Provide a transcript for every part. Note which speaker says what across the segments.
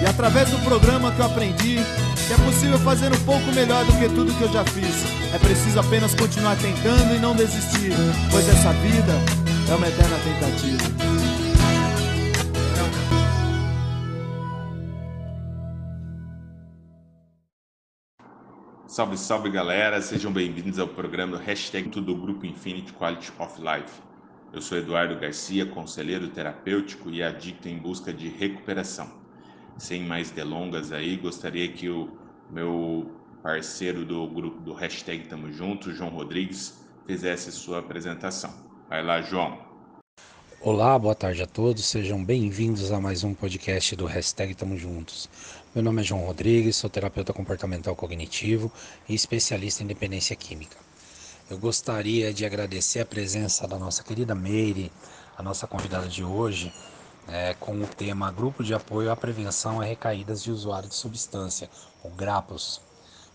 Speaker 1: E através do programa que eu aprendi que é possível fazer um pouco melhor do que tudo que eu já fiz. É preciso apenas continuar tentando e não desistir, pois essa vida é uma eterna tentativa.
Speaker 2: Salve, salve galera, sejam bem-vindos ao programa Hashtag Grupo Infinity Quality of Life. Eu sou Eduardo Garcia, conselheiro terapêutico e adicto em busca de recuperação sem mais delongas aí, gostaria que o meu parceiro do grupo do hashtag Tamo Junto, João Rodrigues, fizesse sua apresentação. Vai lá, João.
Speaker 3: Olá, boa tarde a todos, sejam bem-vindos a mais um podcast do hashtag Tamo Juntos. Meu nome é João Rodrigues, sou terapeuta comportamental cognitivo e especialista em dependência química. Eu gostaria de agradecer a presença da nossa querida Meire, a nossa convidada de hoje, é, com o tema Grupo de Apoio à Prevenção a Recaídas de Usuários de Substância, o GRAPOS.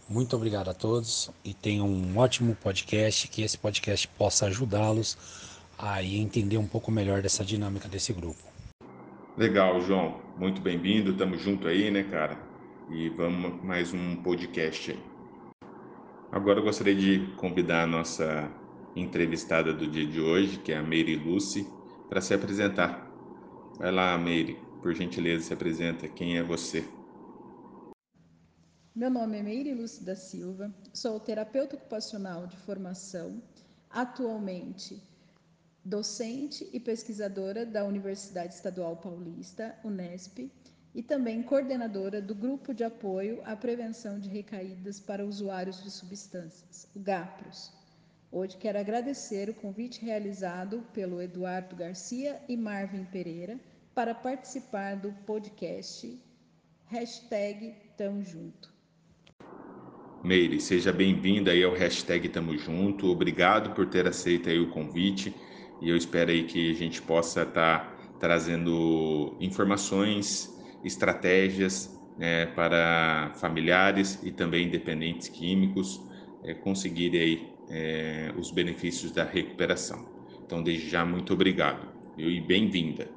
Speaker 3: Muito obrigado a todos e tenham um ótimo podcast, que esse podcast possa ajudá-los a entender um pouco melhor dessa dinâmica desse grupo.
Speaker 2: Legal, João. Muito bem-vindo. Tamo junto aí, né, cara? E vamos mais um podcast aí. Agora eu gostaria de convidar a nossa entrevistada do dia de hoje, que é a Mary Lucy, para se apresentar. Vai lá, Meire, por gentileza, se apresenta. Quem é você?
Speaker 4: Meu nome é Meire Lúcia da Silva, sou terapeuta ocupacional de formação, atualmente docente e pesquisadora da Universidade Estadual Paulista, Unesp, e também coordenadora do Grupo de Apoio à Prevenção de Recaídas para Usuários de Substâncias, o GAPROS. Hoje quero agradecer o convite realizado pelo Eduardo Garcia e Marvin Pereira para participar do podcast Hashtag Tamo Junto.
Speaker 2: Meire, seja bem-vinda aí ao Hashtag Tamo Junto. Obrigado por ter aceito aí o convite e eu espero aí que a gente possa estar tá trazendo informações, estratégias né, para familiares e também dependentes químicos é, conseguirem aí é, os benefícios da recuperação. Então, desde já, muito obrigado e bem-vinda.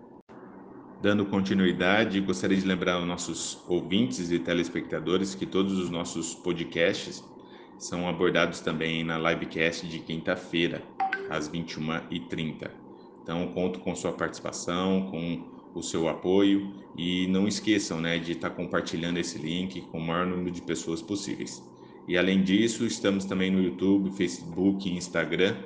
Speaker 2: Dando continuidade, gostaria de lembrar aos nossos ouvintes e telespectadores que todos os nossos podcasts são abordados também na livecast de quinta-feira, às 21h30. Então, conto com sua participação, com o seu apoio e não esqueçam né, de estar compartilhando esse link com o maior número de pessoas possíveis. E além disso, estamos também no YouTube, Facebook Instagram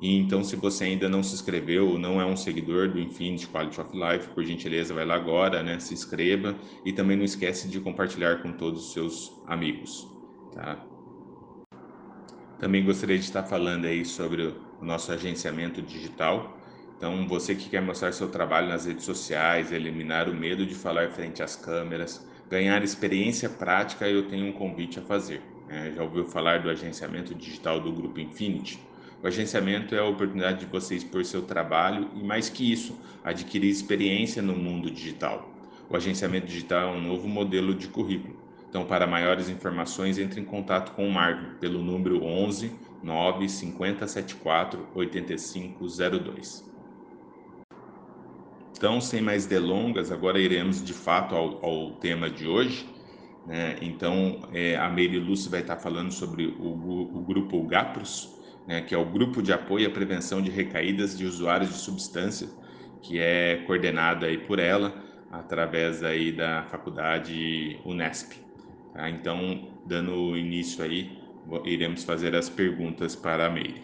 Speaker 2: e então, se você ainda não se inscreveu ou não é um seguidor do Infinity Quality of Life, por gentileza, vai lá agora, né? Se inscreva e também não esquece de compartilhar com todos os seus amigos, tá? Também gostaria de estar falando aí sobre o nosso agenciamento digital. Então, você que quer mostrar seu trabalho nas redes sociais, eliminar o medo de falar frente às câmeras, ganhar experiência prática, eu tenho um convite a fazer. Né? Já ouviu falar do agenciamento digital do Grupo Infinity? O agenciamento é a oportunidade de você expor seu trabalho e, mais que isso, adquirir experiência no mundo digital. O agenciamento digital é um novo modelo de currículo. Então, para maiores informações, entre em contato com o Marvin pelo número 11 9 5074 8502. Então, sem mais delongas, agora iremos de fato ao, ao tema de hoje. Né? Então, é, a Mary Lúcia vai estar falando sobre o, o grupo GAPROS, né, que é o Grupo de Apoio à Prevenção de Recaídas de Usuários de Substância, que é coordenado aí por ela através aí da faculdade Unesp. Tá? Então, dando início aí, iremos fazer as perguntas para a Meire.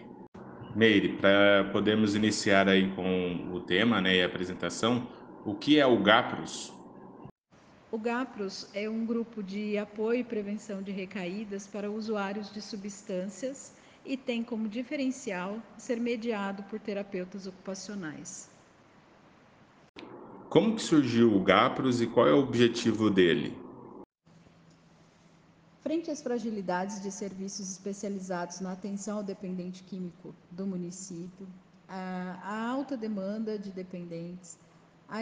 Speaker 2: Meire, para podermos iniciar aí com o tema né, e a apresentação, o que é o GAPROS?
Speaker 4: O GAPROS é um grupo de apoio e prevenção de recaídas para usuários de substâncias e tem como diferencial ser mediado por terapeutas ocupacionais.
Speaker 2: Como que surgiu o GAPROS e qual é o objetivo dele?
Speaker 4: Frente às fragilidades de serviços especializados na atenção ao dependente químico do município, a, alta demanda de dependentes,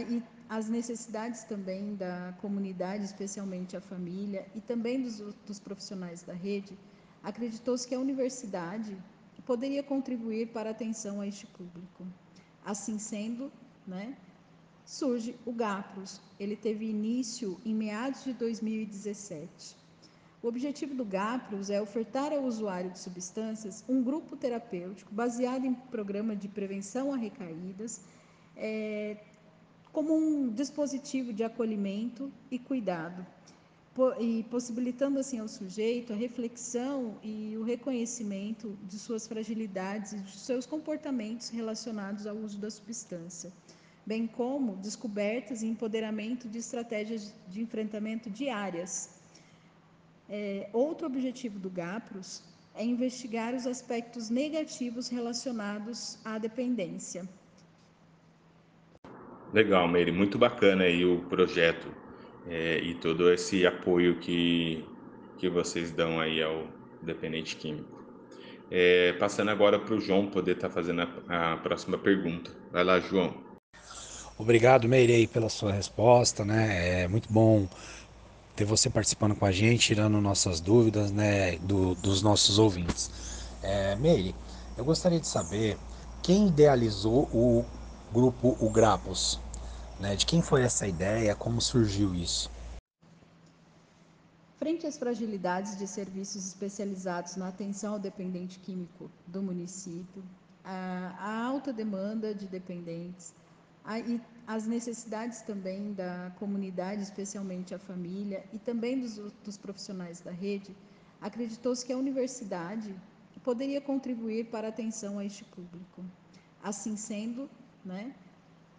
Speaker 4: e as necessidades também da comunidade, especialmente a família, e também dos, dos profissionais da rede, acreditou-se que a universidade poderia contribuir para a atenção a este público. Assim sendo, né, surge o GAPROS. Ele teve início em meados de 2017. O objetivo do GAPROS é ofertar ao usuário de substâncias um grupo terapêutico baseado em programa de prevenção a recaídas, é, como um dispositivo de acolhimento e cuidado, e possibilitando assim ao sujeito a reflexão e o reconhecimento de suas fragilidades e de seus comportamentos relacionados ao uso da substância, bem como descobertas e empoderamento de estratégias de enfrentamento diárias é, outro objetivo do GAPROS é investigar os aspectos negativos relacionados à dependência.
Speaker 2: Legal, Meire, muito bacana aí o projeto é, e todo esse apoio que, que vocês dão aí ao dependente químico. É, passando agora para o João poder estar tá fazendo a, a, próxima pergunta. Vai lá, João.
Speaker 3: Obrigado, Meirei, pela sua resposta, né? É muito bom ter você participando com a gente, tirando nossas dúvidas, né, do, dos nossos ouvintes. É, Meire, eu gostaria de saber quem idealizou o grupo O Grapos, né? De quem foi essa ideia, como surgiu isso?
Speaker 4: Frente às fragilidades de serviços especializados na atenção ao dependente químico do município, a, alta demanda de dependentes, e as necessidades também da comunidade, especialmente a família, e também dos, dos profissionais da rede, acreditou-se que a universidade poderia contribuir para a atenção a este público. Assim sendo, né,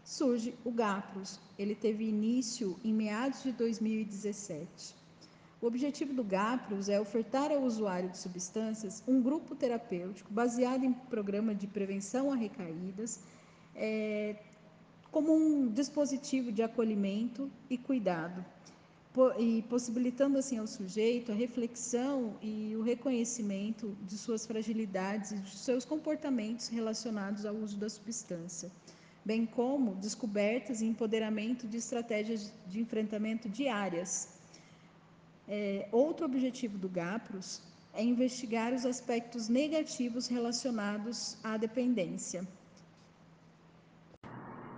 Speaker 4: surge o GAPROS. Ele teve início em meados de 2017. O objetivo do GAPROS é ofertar ao usuário de substâncias um grupo terapêutico baseado em programa de prevenção a recaídas, é, como um dispositivo de acolhimento e cuidado, e possibilitando assim ao sujeito a reflexão e o reconhecimento de suas fragilidades e de seus comportamentos relacionados ao uso da substância, bem como descobertas e empoderamento de estratégias de enfrentamento diárias. É, outro objetivo do GAPROS é investigar os aspectos negativos relacionados à dependência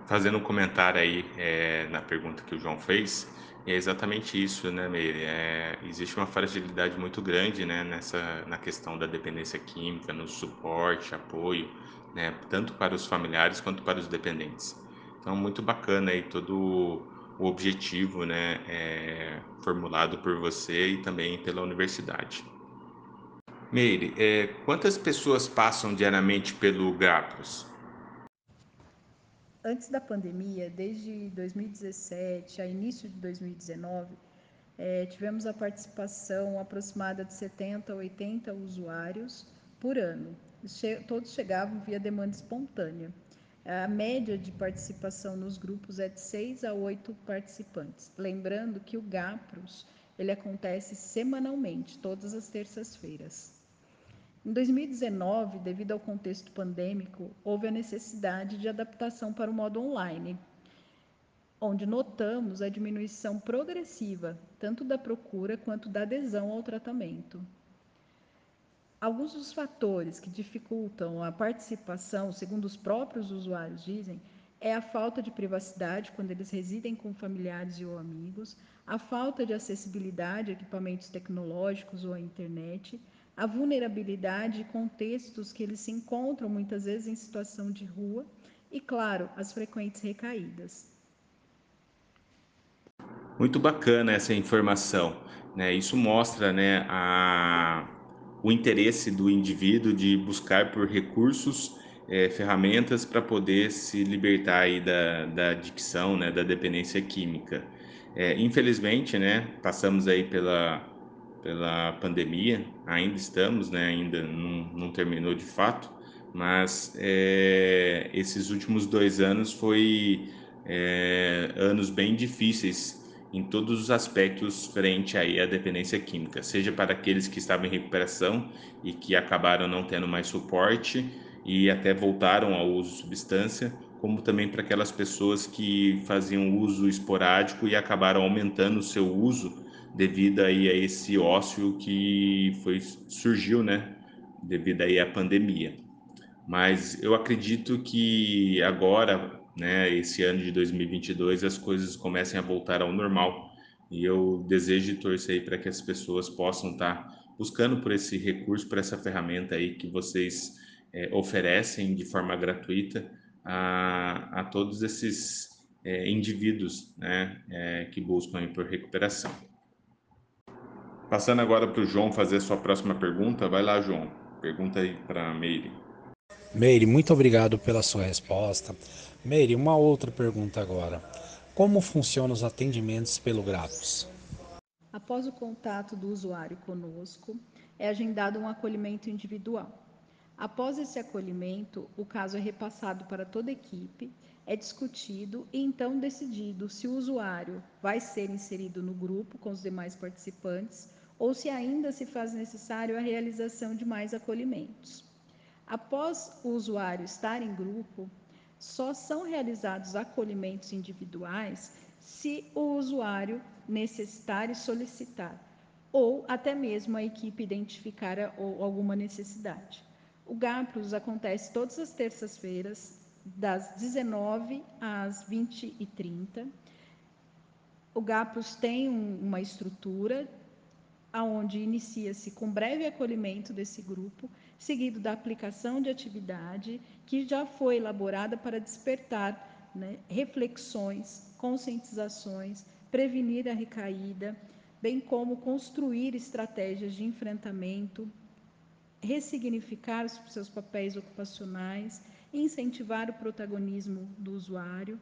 Speaker 2: fazendo um comentário aí é, na pergunta que o João fez, é exatamente isso, né, Meire? É, existe uma fragilidade muito grande, né, nessa, na questão da dependência química, no suporte, apoio, né, tanto para os familiares quanto para os dependentes. Então, muito bacana aí todo o objetivo, né, é, formulado por você e também pela universidade. Meire, é, quantas pessoas passam diariamente pelo GRAPOS?
Speaker 4: Antes da pandemia, desde 2017 a início de 2019, é, tivemos a participação aproximada de 70 a 80 usuários por ano. Che todos chegavam via demanda espontânea. A média de participação nos grupos é de 6 a 8 participantes. Lembrando que o GAPROS ele acontece semanalmente, todas as terças-feiras. Em 2019, devido ao contexto pandêmico, houve a necessidade de adaptação para o modo online, onde notamos a diminuição progressiva tanto da procura quanto da adesão ao tratamento. Alguns dos fatores que dificultam a participação, segundo os próprios usuários dizem, é a falta de privacidade quando eles residem com familiares ou amigos, a falta de acessibilidade a equipamentos tecnológicos ou à internet, a vulnerabilidade e contextos que eles se encontram muitas vezes em situação de rua e, claro, as frequentes recaídas.
Speaker 2: Muito bacana essa informação. Né? Isso mostra né, a, o interesse do indivíduo de buscar por recursos, é, ferramentas para poder se libertar aí da, da adicção, né, da dependência química. É, infelizmente, né, passamos aí pela pela pandemia, ainda estamos, né, ainda não, não terminou de fato, mas é, esses últimos dois anos foi é, anos bem difíceis em todos os aspectos frente aí à dependência química, seja para aqueles que estavam em recuperação e que acabaram não tendo mais suporte e até voltaram ao uso de substância, como também para aquelas pessoas que faziam uso esporádico e acabaram aumentando o seu uso devido aí a esse ócio que foi surgiu, né, devido aí à pandemia. Mas eu acredito que agora, né, esse ano de 2022, as coisas comecem a voltar ao normal. E eu desejo e torcer aí para que as pessoas possam estar buscando por esse recurso, por essa ferramenta aí que vocês é, oferecem de forma gratuita a, a todos esses é, indivíduos né, é, que buscam por recuperação. Passando agora para o João fazer sua próxima pergunta. Vai lá, João. Pergunta aí para a Meire.
Speaker 3: Meire, muito obrigado pela sua resposta. Meire, uma outra pergunta agora. Como funcionam os atendimentos pelo Grapos?
Speaker 4: Após o contato do usuário conosco, é agendado um acolhimento individual. Após esse acolhimento, o caso é repassado para toda a equipe, é discutido e então decidido se o usuário vai ser inserido no grupo com os demais participantes ou se ainda se faz necessário a realização de mais acolhimentos. Após o usuário estar em grupo, só são realizados acolhimentos individuais se o usuário necessitar e solicitar, ou até mesmo a equipe identificar alguma necessidade. O GAPROS acontece todas as terças-feiras, das 19 às 20 e 30. O GAPROS tem um, uma estrutura aonde inicia-se com breve acolhimento desse grupo, seguido da aplicação de atividade que já foi elaborada para despertar né, reflexões, conscientizações, prevenir a recaída, bem como construir estratégias de enfrentamento, ressignificar os seus papéis ocupacionais, incentivar o protagonismo do usuário,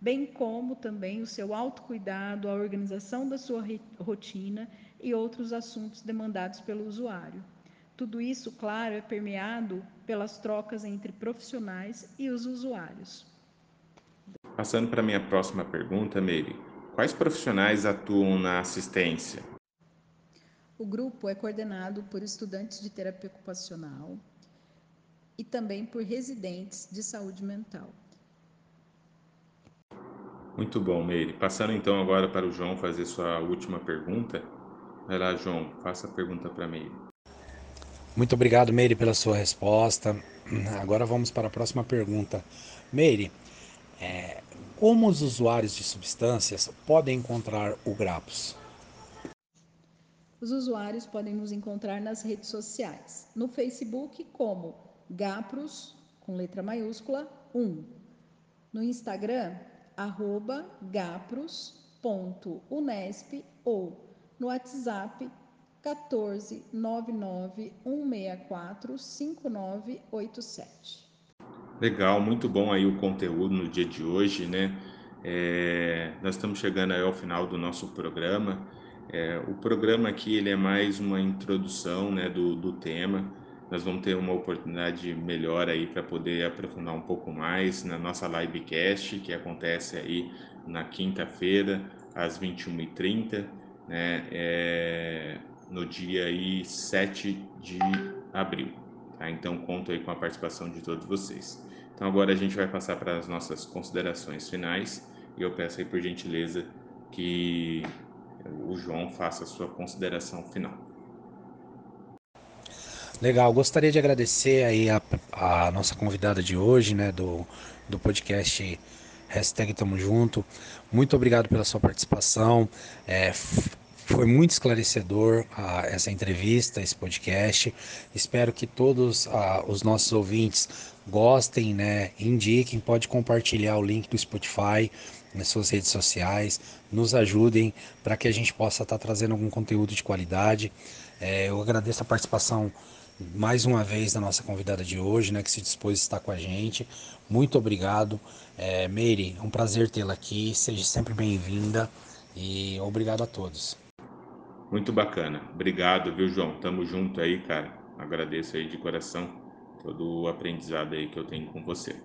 Speaker 4: bem como também o seu autocuidado, a organização da sua rotina e outros assuntos demandados pelo usuário. Tudo isso, claro, é permeado pelas trocas entre profissionais e os usuários.
Speaker 2: Passando para a minha próxima pergunta, Meire, quais profissionais atuam na assistência?
Speaker 4: O grupo é coordenado por estudantes de terapia ocupacional e também por residentes de saúde mental.
Speaker 2: Muito bom, Meire. Passando então agora para o João fazer sua última pergunta. Vai lá, João, faça a pergunta para Meire.
Speaker 3: Muito obrigado, Meire, pela sua resposta. Agora vamos para a próxima pergunta. Meire, é, como os usuários de substâncias podem encontrar o Grapos?
Speaker 4: Os usuários podem nos encontrar nas redes sociais. No Facebook, como Gapros, com letra maiúscula, 1. No Instagram, arroba gapros.unesp ou no WhatsApp 14 99 164 5987.
Speaker 2: Legal, muito bom aí o conteúdo no dia de hoje, né? É, nós estamos chegando aí ao final do nosso programa. É, o programa aqui ele é mais uma introdução né, do, do tema. Nós vamos ter uma oportunidade melhor aí para poder aprofundar um pouco mais na nossa livecast, que acontece aí na quinta-feira, às 21h30, né, é, no dia aí 7 de abril. Tá? Então, conto aí com a participação de todos vocês. Então, agora a gente vai passar para as nossas considerações finais e eu peço aí por gentileza que o João faça a sua consideração final.
Speaker 3: Legal, gostaria de agradecer aí a, a nossa convidada de hoje, né, do, do podcast Hashtag Tamo Junto. Muito obrigado pela sua participação. É, foi muito esclarecedor uh, essa entrevista, esse podcast. Espero que todos uh, os nossos ouvintes gostem, né? Indiquem, pode compartilhar o link do Spotify nas suas redes sociais, nos ajudem para que a gente possa estar tá trazendo algum conteúdo de qualidade. É, eu agradeço a participação mais uma vez da nossa convidada de hoje, né, que se dispôs a estar com a gente. Muito obrigado. É, Meire, é um prazer tê-la aqui. Seja sempre bem-vinda e obrigado a todos.
Speaker 2: Muito bacana. Obrigado, viu, João? Tamo junto aí, cara. Agradeço aí de coração todo o aprendizado aí que eu tenho com você.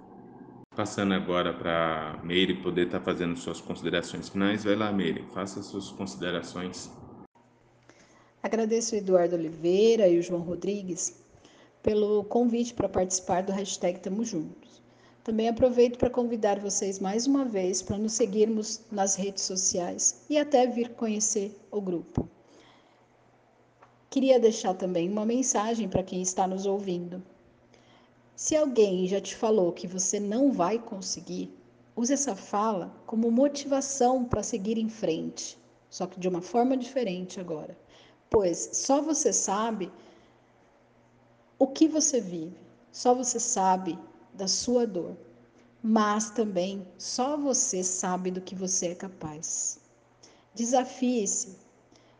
Speaker 2: Passando agora para Meire poder estar tá fazendo suas considerações finais. Vai lá, Meire, faça suas considerações.
Speaker 4: Agradeço o Eduardo Oliveira e o João Rodrigues pelo convite para participar do hashtag Tamo Juntos. Também aproveito para convidar vocês mais uma vez para nos seguirmos nas redes sociais e até vir conhecer o grupo. Queria deixar também uma mensagem para quem está nos ouvindo. Se alguém já te falou que você não vai conseguir, use essa fala como motivação para seguir em frente, só que de uma forma diferente agora. Pois só você sabe o que você vive, só você sabe da sua dor, mas também só você sabe do que você é capaz. Desafie-se,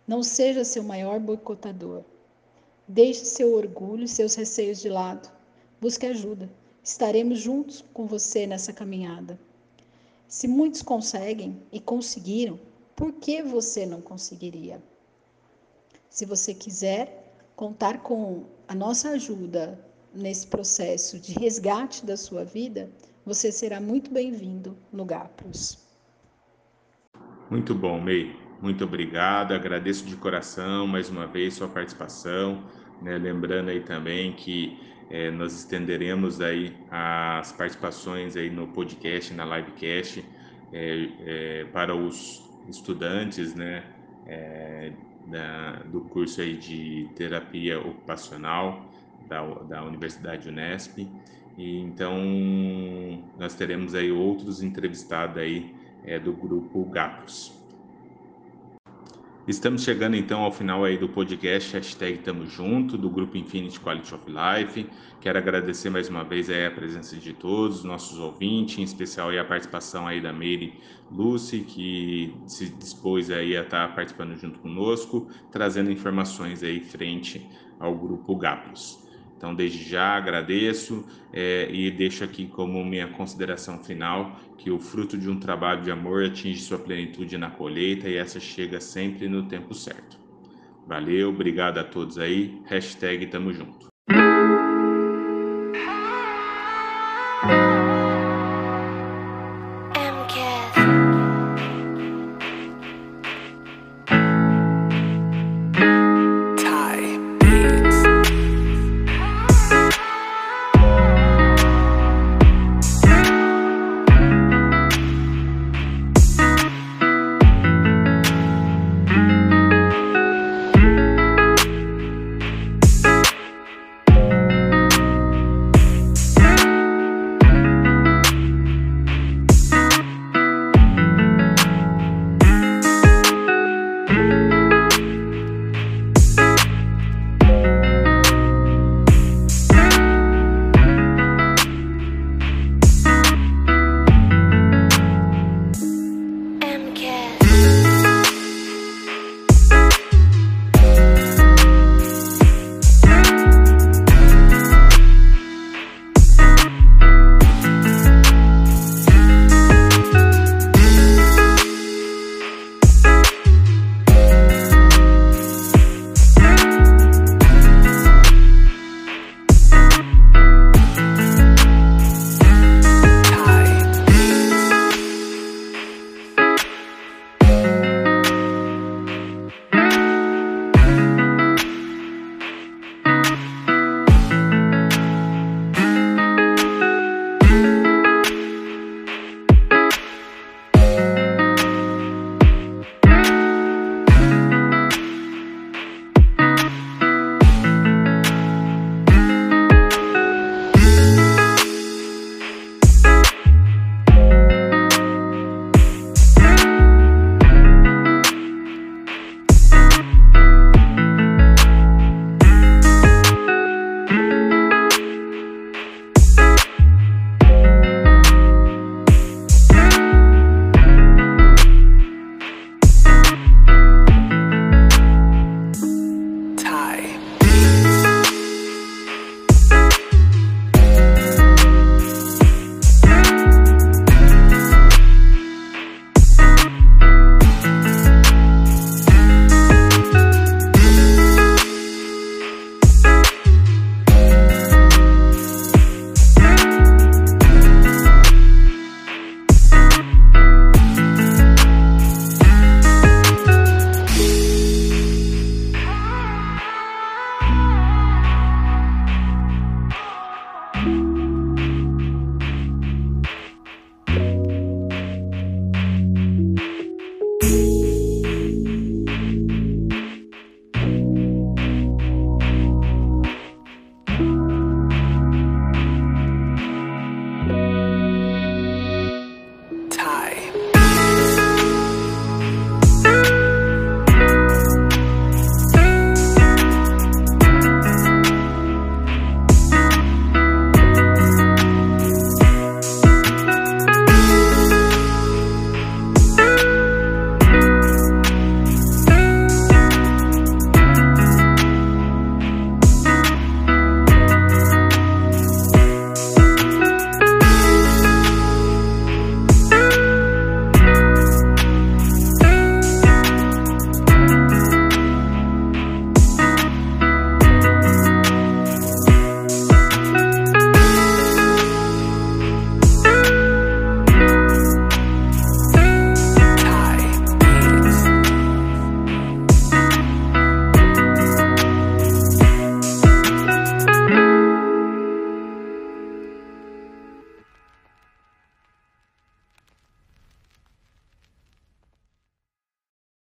Speaker 4: não seja seu maior boicotador. Deixe seu orgulho e seus receios de lado Busque ajuda. Estaremos juntos com você nessa caminhada. Se muitos conseguem e conseguiram, por que você não conseguiria? Se você quiser contar com a nossa ajuda nesse processo de resgate da sua vida, você será muito bem-vindo no GAPROS.
Speaker 2: Muito bom, Mei. Muito obrigado. Agradeço de coração mais uma vez sua participação. Né? Lembrando aí também que é, nós estenderemos aí as participações aí no podcast, na livecast, é, é, para os estudantes, né, é, da, do curso aí de terapia ocupacional da, da Universidade Unesp. E então nós teremos aí outros entrevistados aí é, do grupo GAPOS. Estamos chegando então ao final aí do podcast hashtag Tamo Junto, do grupo Infinity Quality of Life. Quero agradecer mais uma vez aí a presença de todos, nossos ouvintes, em especial aí a participação aí da Meire Lucy, que se dispôs aí a estar participando junto conosco, trazendo informações aí frente ao grupo GAPOS. Então, desde já agradeço é, e deixo aqui como minha consideração final que o fruto de um trabalho de amor atinge sua plenitude na colheita e essa chega sempre no tempo certo. Valeu, obrigado a todos aí. Hashtag tamo junto.